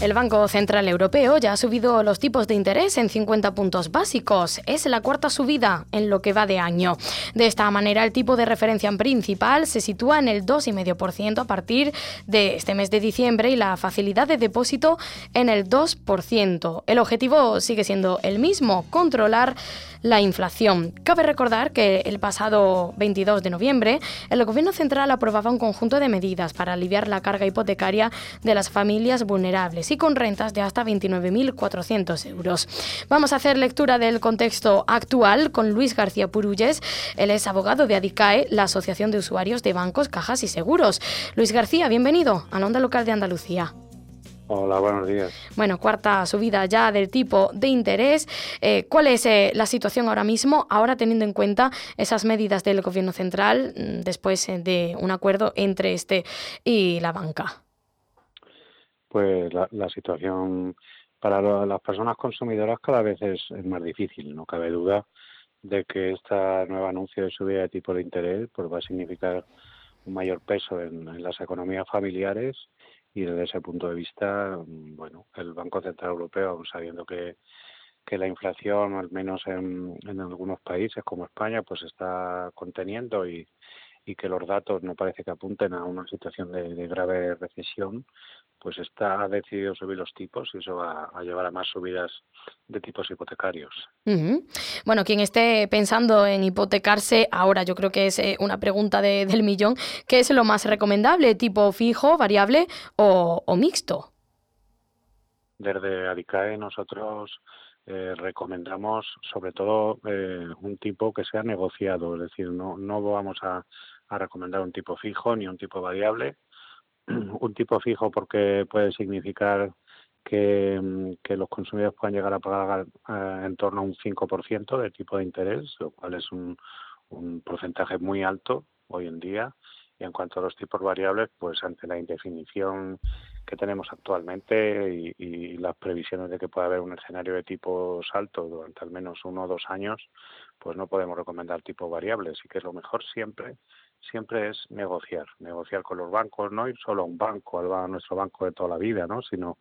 El Banco Central Europeo ya ha subido los tipos de interés en 50 puntos básicos. Es la cuarta subida en lo que va de año. De esta manera, el tipo de referencia principal se sitúa en el 2,5% a partir de este mes de diciembre y la facilidad de depósito en el 2%. El objetivo sigue siendo el mismo, controlar la inflación. Cabe recordar que el pasado 22 de noviembre el Gobierno Central aprobaba un conjunto de medidas para aliviar la carga hipotecaria de las familias vulnerables y con rentas de hasta 29.400 euros. Vamos a hacer lectura del contexto actual con Luis García Purulles. Él es abogado de ADICAE, la Asociación de Usuarios de Bancos, Cajas y Seguros. Luis García, bienvenido a la Onda Local de Andalucía. Hola, buenos días. Bueno, cuarta subida ya del tipo de interés. Eh, ¿Cuál es eh, la situación ahora mismo, ahora teniendo en cuenta esas medidas del Gobierno Central mm, después eh, de un acuerdo entre este y la banca? Pues la, situación para las personas consumidoras cada vez es, más difícil. No cabe duda de que este nuevo anuncio de subida de tipo de interés pues va a significar un mayor peso en las economías familiares y desde ese punto de vista, mm, bueno, el Banco Central Europeo, sabiendo que, que la inflación, al menos en, en algunos países como España, pues está conteniendo y, y que los datos no parece que apunten a una situación de, grave recesión, pues está ha decidido subir los tipos y eso va a llevar a más subidas de tipos hipotecarios. Bueno, quien esté pensando en hipotecarse ahora, yo creo que es eh, una pregunta del millón, ¿qué es lo más recomendable? ¿Tipo fijo, variable o, mixto? Desde Adicae nosotros eh, recomendamos sobre todo eh, un tipo que sea negociado, es decir, no, no vamos a, a recomendar un tipo fijo ni un tipo variable. un tipo fijo porque puede significar que, los consumidores puedan llegar a pagar eh, en torno a un 5% de tipo de interés, lo cual es un, porcentaje muy alto hoy en día. Y en cuanto a los tipos variables, pues ante la indefinición que tenemos actualmente y, las previsiones de que pueda haber un escenario de tipos altos durante al menos uno o dos años, pues no podemos recomendar tipos variables. Y que lo mejor siempre siempre es negociar, negociar con los bancos, no ir solo a un banco, a nuestro banco de toda la vida, ¿no? sino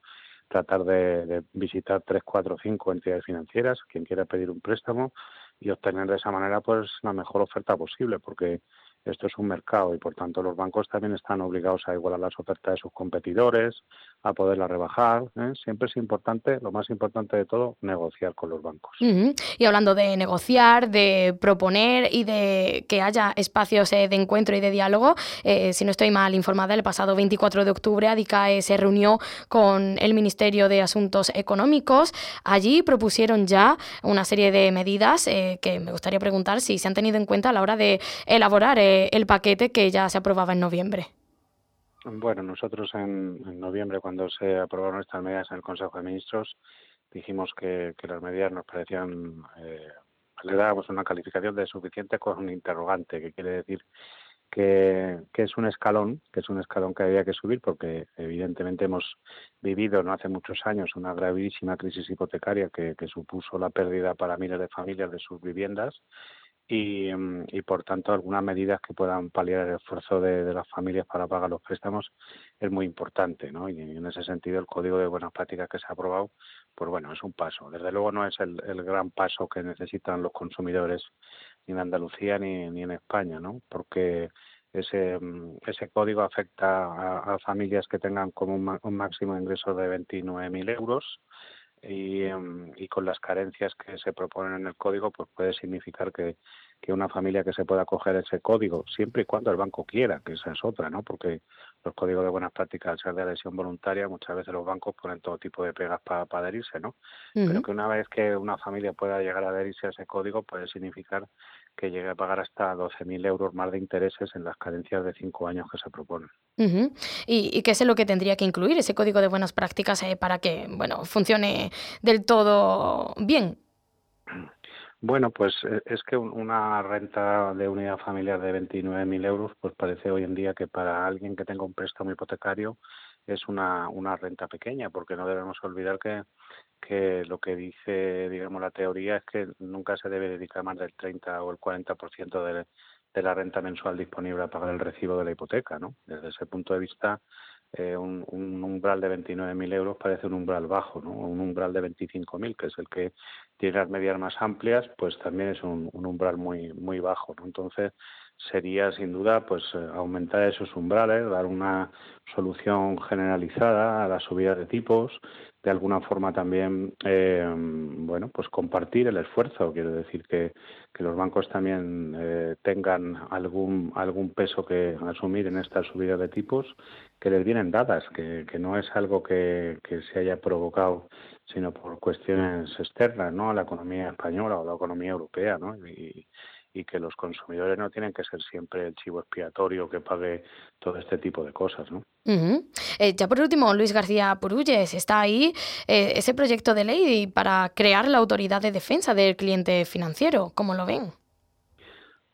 tratar de, visitar tres, cuatro, cinco entidades financieras, quien quiera pedir un préstamo y obtener de esa manera pues la mejor oferta posible, porque esto es un mercado y por tanto los bancos también están obligados a igualar las ofertas de sus competidores, a poderlas rebajar. ¿eh? Siempre es importante, lo más importante de todo, negociar con los bancos. Y hablando de negociar, de proponer y de que haya espacios eh, de encuentro y de diálogo, eh, si no estoy mal informada, el pasado 24 de octubre ADICAE se reunió con el Ministerio de Asuntos Económicos. Allí propusieron ya una serie de medidas que me gustaría preguntar si se han tenido en cuenta a la hora de elaborar el paquete que ya se aprobaba en noviembre. Bueno, nosotros en, noviembre, cuando se aprobaron estas medidas en el Consejo de Ministros, dijimos que, las medidas nos parecían, eh, le dábamos una calificación de suficiente con un interrogante, que quiere decir que, es un escalón, que es un escalón que había que subir, porque evidentemente hemos vivido no hace muchos años una gravísima crisis hipotecaria que supuso la pérdida para miles de familias de sus viviendas y, mm, y, por tanto algunas medidas que puedan paliar el esfuerzo de, las familias para pagar los préstamos es muy importante, ¿no? Y en ese sentido el Código de Buenas Prácticas que se ha aprobado, pues bueno, es un paso. Desde luego no es el, el gran paso que necesitan los consumidores ni en Andalucía ni, ni en España, ¿no? Porque ese, mm, ese código afecta a, familias que tengan como un, un máximo ingreso de 29.000 euros y, em, y, con las carencias que se proponen en el código, pues puede significar que, que una familia que se pueda coger ese código, siempre y cuando el banco quiera, que esa es otra, ¿no? Porque los códigos de buenas prácticas, al ser de adhesión voluntaria, muchas veces los bancos ponen todo tipo de pegas para, adherirse, ¿no? Pero que una vez que una familia pueda llegar a adherirse a ese código, puede significar que llegue a pagar hasta 12.000 euros más de intereses en las carencias de cinco años que se proponen. ¿Y, qué es lo que tendría que incluir ese código de buenas prácticas eh, para que, bueno, funcione del todo bien? Bueno, pues eh, es que una renta de unidad familiar de 29.000 euros, pues parece hoy en día que para alguien que tenga un préstamo hipotecario es una, una renta pequeña, porque no debemos olvidar que, que lo que dice, digamos, la teoría es que nunca se debe dedicar más del 30 o el 40% de, de la renta mensual disponible a pagar el recibo de la hipoteca, ¿no? Desde ese punto de vista, eh, un, un, umbral de 29.000 euros parece un umbral bajo, ¿no? Un umbral de 25.000, que es el que tiene las medidas más amplias, pues también es un, un umbral muy muy bajo, ¿no? Entonces, sería sin duda pues eh, aumentar esos umbrales, dar una solución generalizada a la subida de tipos, de alguna forma también eh, bueno pues compartir el esfuerzo, quiero decir que, que los bancos también eh, tengan algún algún peso que asumir en esta subida de tipos que les vienen dadas, que, que no es algo que, se haya provocado sino por cuestiones externas, ¿no? a la economía española o la economía europea, ¿no? Y, y que los consumidores no tienen que ser siempre el chivo expiatorio que pague todo este tipo de cosas. ¿no? Uh -huh. eh, ya por último, Luis García Purulles, está ahí eh, ese proyecto de ley para crear la autoridad de defensa del cliente financiero. ¿Cómo lo ven?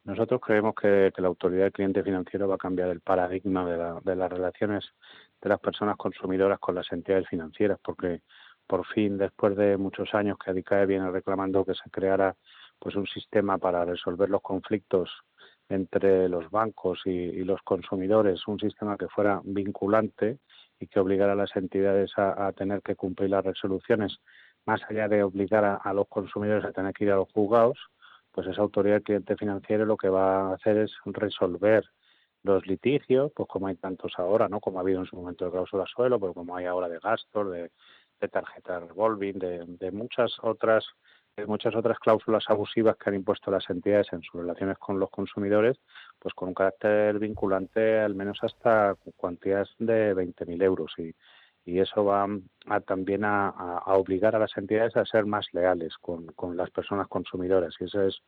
Nosotros creemos que, que la autoridad del cliente financiero va a cambiar el paradigma de, la, de las relaciones de las personas consumidoras con las entidades financieras, porque por fin, después de muchos años que ADICAE viene reclamando que se creara pues un sistema para resolver los conflictos entre los bancos y, y, los consumidores, un sistema que fuera vinculante y que obligara a las entidades a, tener que cumplir las resoluciones, más allá de obligar a, los consumidores a tener que ir a los juzgados, pues esa autoridad cliente financiero lo que va a hacer es resolver los litigios, pues como hay tantos ahora, ¿no? Como ha habido en su momento de cláusula suelo, pero como hay ahora de gastos, de, de tarjetas revolving, de, de muchas otras muchas otras cláusulas abusivas que han impuesto las entidades en sus relaciones con los consumidores, pues con un carácter vinculante al menos hasta cuantías de 20.000 euros. Y, y eso va a, también a, obligar a las entidades a ser más leales con, con las personas consumidoras. Y eso es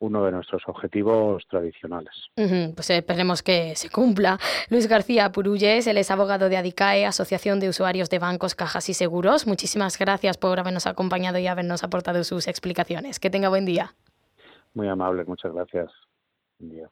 uno de nuestros objetivos tradicionales. Uh -huh, pues esperemos que se cumpla. Luis García Purulles, él es abogado de ADICAE, Asociación de Usuarios de Bancos, Cajas y Seguros. Muchísimas gracias por habernos acompañado y habernos aportado sus explicaciones. Que tenga buen día. Muy amable, muchas gracias. Buen día.